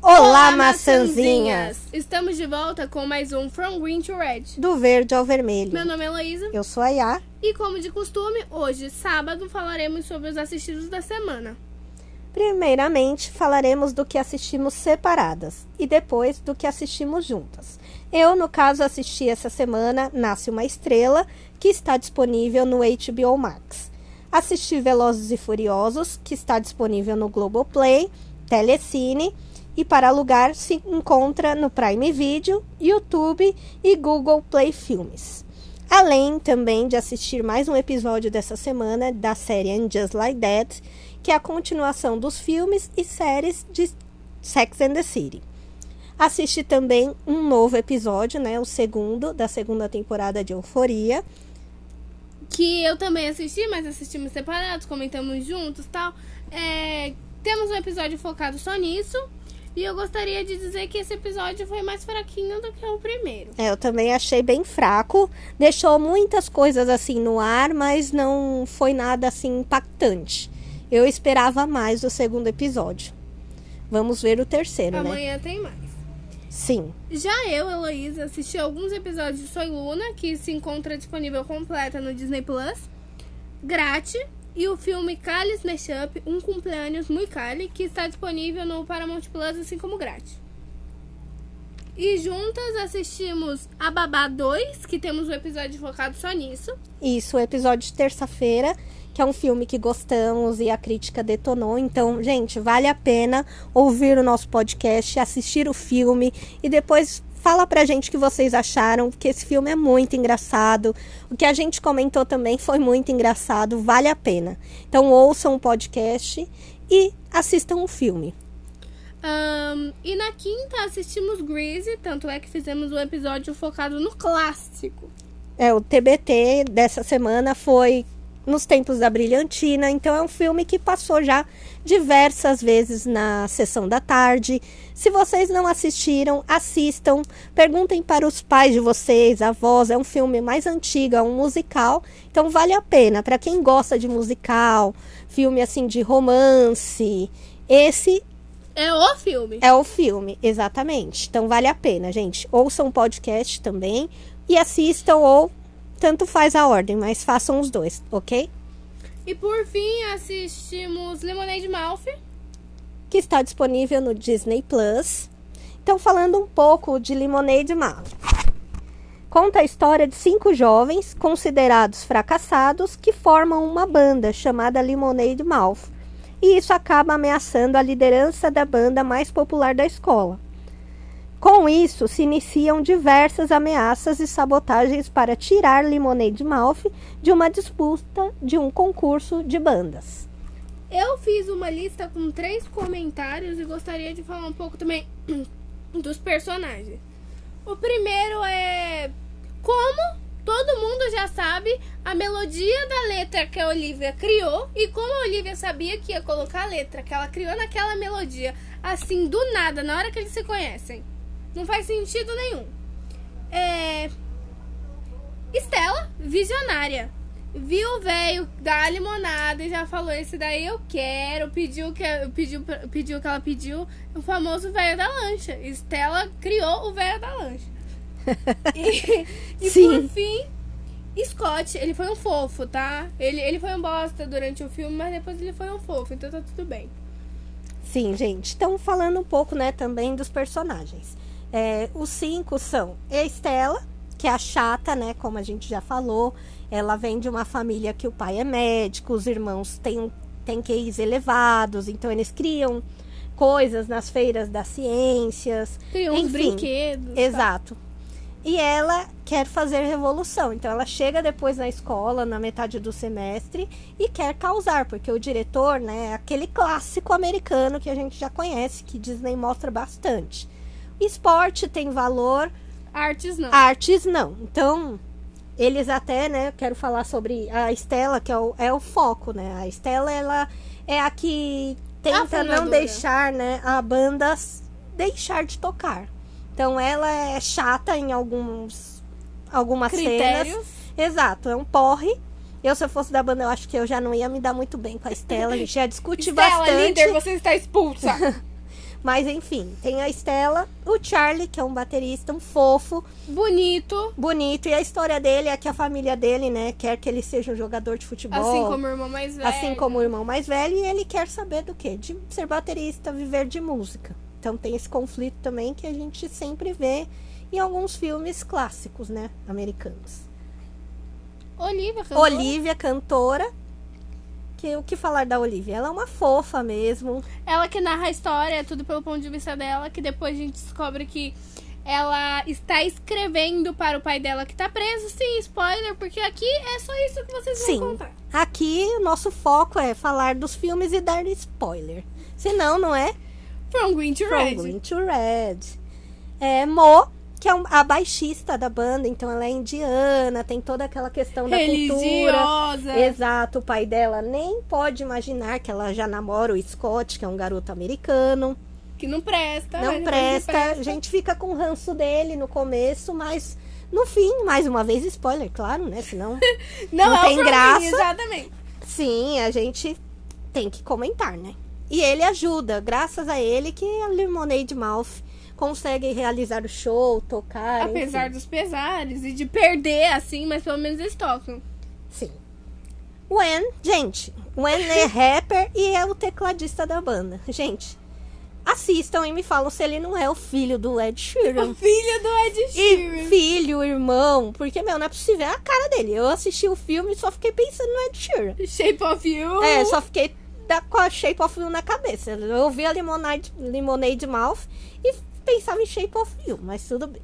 Olá, maçãzinhas! Estamos de volta com mais um From Green to Red. Do verde ao vermelho. Meu nome é Heloísa. Eu sou a Yá. E como de costume, hoje, sábado, falaremos sobre os assistidos da semana. Primeiramente, falaremos do que assistimos separadas e depois do que assistimos juntas. Eu, no caso, assisti essa semana Nasce uma Estrela, que está disponível no HBO Max. Assisti Velozes e Furiosos, que está disponível no Globoplay, Telecine e para alugar se encontra no Prime Video, YouTube e Google Play Filmes. Além também de assistir mais um episódio dessa semana da série And Just Like That, que é a continuação dos filmes e séries de Sex and the City. Assisti também um novo episódio, né, o segundo da segunda temporada de Euforia, que eu também assisti, mas assistimos separados, comentamos juntos, tal. É, temos um episódio focado só nisso. E eu gostaria de dizer que esse episódio foi mais fraquinho do que o primeiro. É, eu também achei bem fraco. Deixou muitas coisas assim no ar, mas não foi nada assim impactante. Eu esperava mais do segundo episódio. Vamos ver o terceiro, Amanhã né? Amanhã tem mais. Sim. Já eu, Heloísa, assisti alguns episódios de Soy Luna, que se encontra disponível completa no Disney Plus. Grátis e o filme Cálice Mashup, Um Cumpleaños Muy Cali, que está disponível no Paramount Plus, assim como grátis. E juntas assistimos A Babá 2, que temos um episódio focado só nisso. Isso, o episódio de terça-feira, que é um filme que gostamos e a crítica detonou. Então, gente, vale a pena ouvir o nosso podcast, assistir o filme e depois Fala pra gente o que vocês acharam, que esse filme é muito engraçado. O que a gente comentou também foi muito engraçado, vale a pena. Então ouçam o podcast e assistam o filme. Um, e na quinta assistimos Grease, tanto é que fizemos um episódio focado no clássico. É, o TBT dessa semana foi nos tempos da brilhantina. Então é um filme que passou já diversas vezes na sessão da tarde. Se vocês não assistiram, assistam. Perguntem para os pais de vocês, avós. É um filme mais antigo, é um musical. Então vale a pena para quem gosta de musical, filme assim de romance. Esse é o filme. É o filme, exatamente. Então vale a pena, gente. Ouçam o podcast também e assistam ou tanto faz a ordem, mas façam os dois, ok? E por fim, assistimos Lemonade Mouth, que está disponível no Disney Plus. Então, falando um pouco de Lemonade Mouth. Conta a história de cinco jovens considerados fracassados que formam uma banda chamada Lemonade Mouth. E isso acaba ameaçando a liderança da banda mais popular da escola. Com isso, se iniciam diversas ameaças e sabotagens para tirar Lemonade Mouth de uma disputa de um concurso de bandas. Eu fiz uma lista com três comentários e gostaria de falar um pouco também dos personagens. O primeiro é como todo mundo já sabe a melodia da letra que a Olivia criou e como a Olivia sabia que ia colocar a letra que ela criou naquela melodia, assim do nada, na hora que eles se conhecem. Não faz sentido nenhum. É... Estela, visionária. Viu o velho da limonada e já falou: Esse daí eu quero. Pediu que, pediu, pediu que ela pediu. O famoso velho da lancha. Estela criou o velho da lancha. e, e Sim. por fim, Scott, ele foi um fofo, tá? Ele, ele foi um bosta durante o filme, mas depois ele foi um fofo, então tá tudo bem. Sim, gente. Então, falando um pouco, né, também dos personagens. É, os cinco são Estela, que é a chata, né? Como a gente já falou. Ela vem de uma família que o pai é médico, os irmãos têm, têm QIs elevados, então eles criam coisas nas feiras das ciências. Tem uns brinquedos. Exato. Tá. E ela quer fazer revolução. Então ela chega depois na escola, na metade do semestre, e quer causar, porque o diretor, né, é aquele clássico americano que a gente já conhece, que Disney mostra bastante. Esporte tem valor. Artes não. Artes não. Então, eles até, né, quero falar sobre a Estela, que é o, é o foco, né? A Estela, ela é a que tenta a não deixar, né, a banda deixar de tocar. Então, ela é chata em alguns algumas Critérios. cenas. Exato, é um porre. Eu, se eu fosse da banda, eu acho que eu já não ia me dar muito bem com a Estela. A gente ia discutir Estela, bastante. líder, você está expulsa. Mas enfim, tem a Estela, o Charlie, que é um baterista, um fofo, Bonito. bonito. E a história dele é que a família dele, né, quer que ele seja um jogador de futebol. Assim como o irmão mais velho. Assim como o irmão mais velho, e ele quer saber do quê? De ser baterista, viver de música. Então tem esse conflito também que a gente sempre vê em alguns filmes clássicos, né? Americanos. Olivia, cantora. Olivia, cantora. Que, o que falar da Olivia? Ela é uma fofa mesmo. Ela que narra a história, tudo pelo ponto de vista dela, que depois a gente descobre que ela está escrevendo para o pai dela que tá preso. Sim, spoiler, porque aqui é só isso que vocês Sim. vão contar. Aqui o nosso foco é falar dos filmes e dar spoiler. Senão, não é? From Green to From Red. Green to Red. É Mo, que é a baixista da banda, então ela é indiana, tem toda aquela questão da cultura. Religiosa. Exato, o pai dela nem pode imaginar que ela já namora o Scott, que é um garoto americano. Que não presta. Não mas depois presta, a gente fica com ranço dele no começo, mas no fim, mais uma vez, spoiler, claro, né? Senão, Não, não é o tem graça. Green, exatamente. sim, a gente tem que comentar, né? E ele ajuda, graças a ele que a Lemonade Mouth consegue realizar o show, tocar. Apesar enfim. dos pesares e de perder, assim, mas pelo menos eles tocam. Sim. Wen, gente, Wen é rapper e é o tecladista da banda. Gente, assistam e me falam se ele não é o filho do Ed Sheeran. O filho do Ed E Sheeran. filho, irmão, porque, meu, não é possível. É a cara dele. Eu assisti o filme e só fiquei pensando no Ed Sheeran. Shape of You. É, só fiquei da, com a Shape of You na cabeça. Eu ouvi a Lemonade, Lemonade Mouth e pensava em Shape of You, mas tudo bem.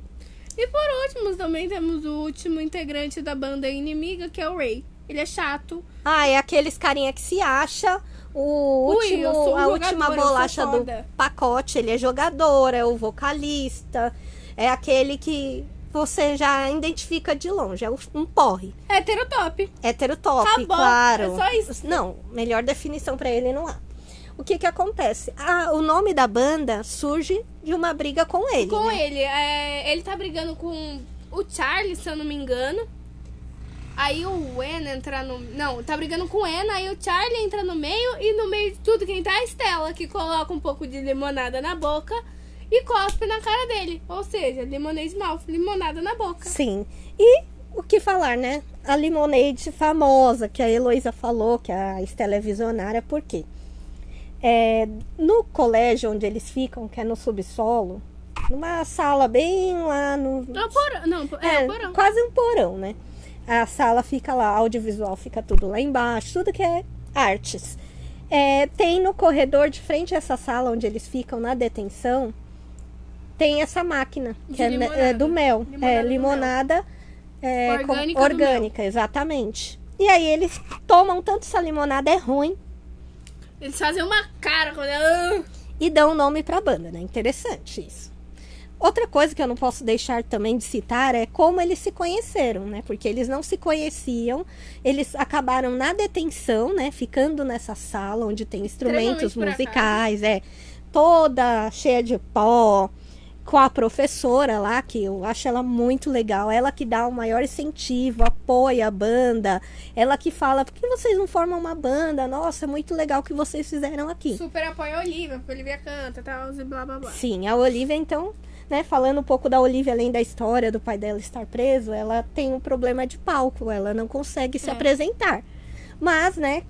E por último, também temos o último integrante da banda inimiga, que é o Ray. Ele é chato. Ah, é aqueles carinha que se acha o Ui, último, um a última bolacha do pacote. Ele é jogador, é o vocalista, é aquele que você já identifica de longe, é um porre. Heterotop. Hétero top, Acabou, claro. é só isso. Não, melhor definição pra ele não há. O que que acontece? O nome da banda surge de uma briga com ele. Com né? ele. é, ele tá brigando com o Charlie, se eu não me engano. Aí o Wen entra no. Não, tá brigando com o Wen, aí o Charlie entra no meio e no meio de tudo quem tá é a Estela, que coloca um pouco de limonada na boca e cospe na cara dele. Ou seja, limonade mouth, limonada na boca. Sim. E o que falar, né? A Lemonade famosa, que a Heloísa falou, que a Estela é visionária, por quê? É, no colégio onde eles ficam, que é no subsolo, numa sala bem lá no. É porão. Não, é, o porão. quase um porão, né? A sala fica lá, audiovisual fica tudo lá embaixo, tudo que é artes. É, tem no corredor de frente a essa sala onde eles ficam na detenção, tem essa máquina, que é, limonada. é do mel. Limonada é limonada é, com- Orgânica do orgânica, exatamente. E aí eles tomam tanto essa limonada, é ruim, Eles fazem uma cara quando. E dão nome pra banda, né? Interessante isso. Outra coisa que eu não posso deixar também de citar é como eles se conheceram, né? Porque eles não se conheciam, eles acabaram na detenção, né? Ficando nessa sala onde tem instrumentos musicais, é toda cheia de pó, com a professora lá, que eu acho ela muito legal, ela que dá o maior incentivo, apoia a banda, ela que fala, por que vocês não formam uma banda? Nossa, é muito legal o que vocês fizeram aqui. Super apoia a Olivia, porque a Olivia canta tal, e blá blá blá. Sim, a Olivia, então, né, falando um pouco da Olivia, além da história do pai dela estar preso, ela tem um problema de palco, ela não consegue se É. apresentar. Mas, né,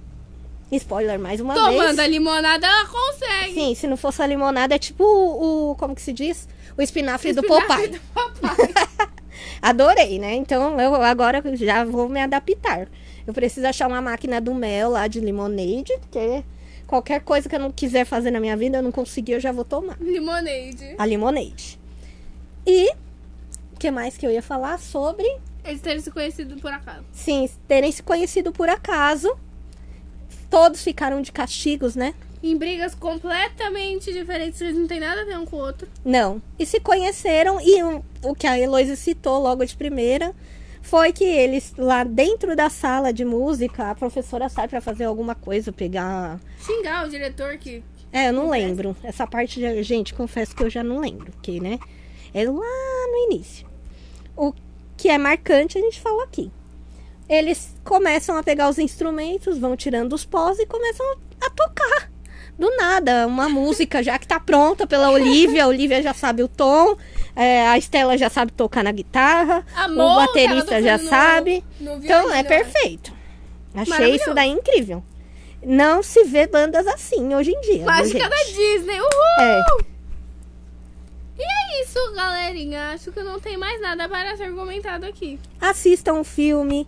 spoiler mais uma Tomando a vez. limonada, ela consegue. Sim, se não fosse a limonada, é tipo o, o- como que se diz? O espinafre do Espinafre Popeye. do Popeye. Adorei, né? Então, eu agora já vou me adaptar. Eu preciso achar uma máquina do mel lá de limonade, porque qualquer coisa que eu não quiser fazer na minha vida, eu não conseguir, eu já vou tomar. Limonade. a Limonade. E o que mais que eu ia falar sobre? Eles terem se conhecido por acaso. Sim, terem se conhecido por acaso. Todos ficaram de castigos, né? Em brigas completamente diferentes, eles não têm nada a ver um com o outro. Não. E se conheceram, e o, o que a Heloísa citou logo de primeira foi que eles, lá dentro da sala de música, a professora sai pra fazer alguma coisa, pegar. Xingar o diretor que. É, eu não Confesso. lembro. Essa parte, já- gente, confesso que eu já não lembro, porque, né? É lá no início. O que é marcante a gente fala aqui. Eles começam a pegar os instrumentos, vão tirando os pós e começam a tocar. do nada, uma música já que tá pronta pela Olivia. A Olivia já sabe o tom, é, a Estela já sabe tocar na guitarra, Amor, o baterista já no- sabe. no então é eu perfeito. Achei isso daí incrível. Não se vê bandas assim hoje em dia. Mágica da gente? Disney, uhul! É. E é isso, galerinha. Acho que não tem mais nada para ser comentado aqui. Assistam o filme,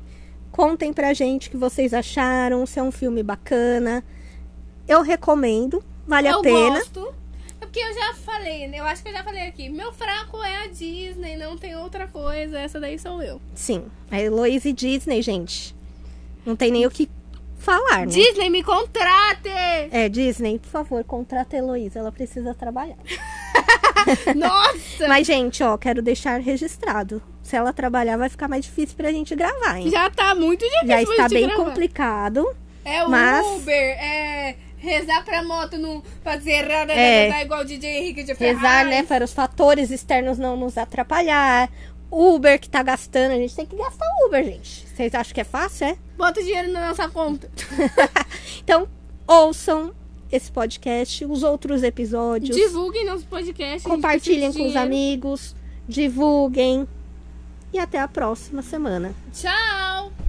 contem pra gente o que vocês acharam, se é um filme bacana. Eu recomendo, vale eu a pena. gosto. É porque eu já falei, né? Eu acho que eu já falei aqui. Meu fraco é a Disney, não tem outra coisa. Essa daí sou eu. Sim, a Heloise Disney, gente. Não tem nem o que falar, né? Disney, me contrate! É, Disney, por favor, contrata a Heloísa, ela precisa trabalhar. Nossa! Mas, gente, ó, quero deixar registrado. Se ela trabalhar, vai ficar mais difícil pra gente gravar, hein? Já tá muito difícil Já está bem gravar. complicado. É o mas- Uber, é rezar pra moto não fazer errada, É. né? igual o DJ Henrique de Ferraz. Rezar, né, para os fatores externos não nos atrapalhar. Uber que tá gastando, a gente tem que gastar Uber, gente. Vocês acham que é fácil, é? Bota o dinheiro na nossa conta. Então, ouçam esse podcast, os outros episódios. Divulguem nosso podcast. compartilhem com os amigos, divulguem. E até a próxima semana. Tchau!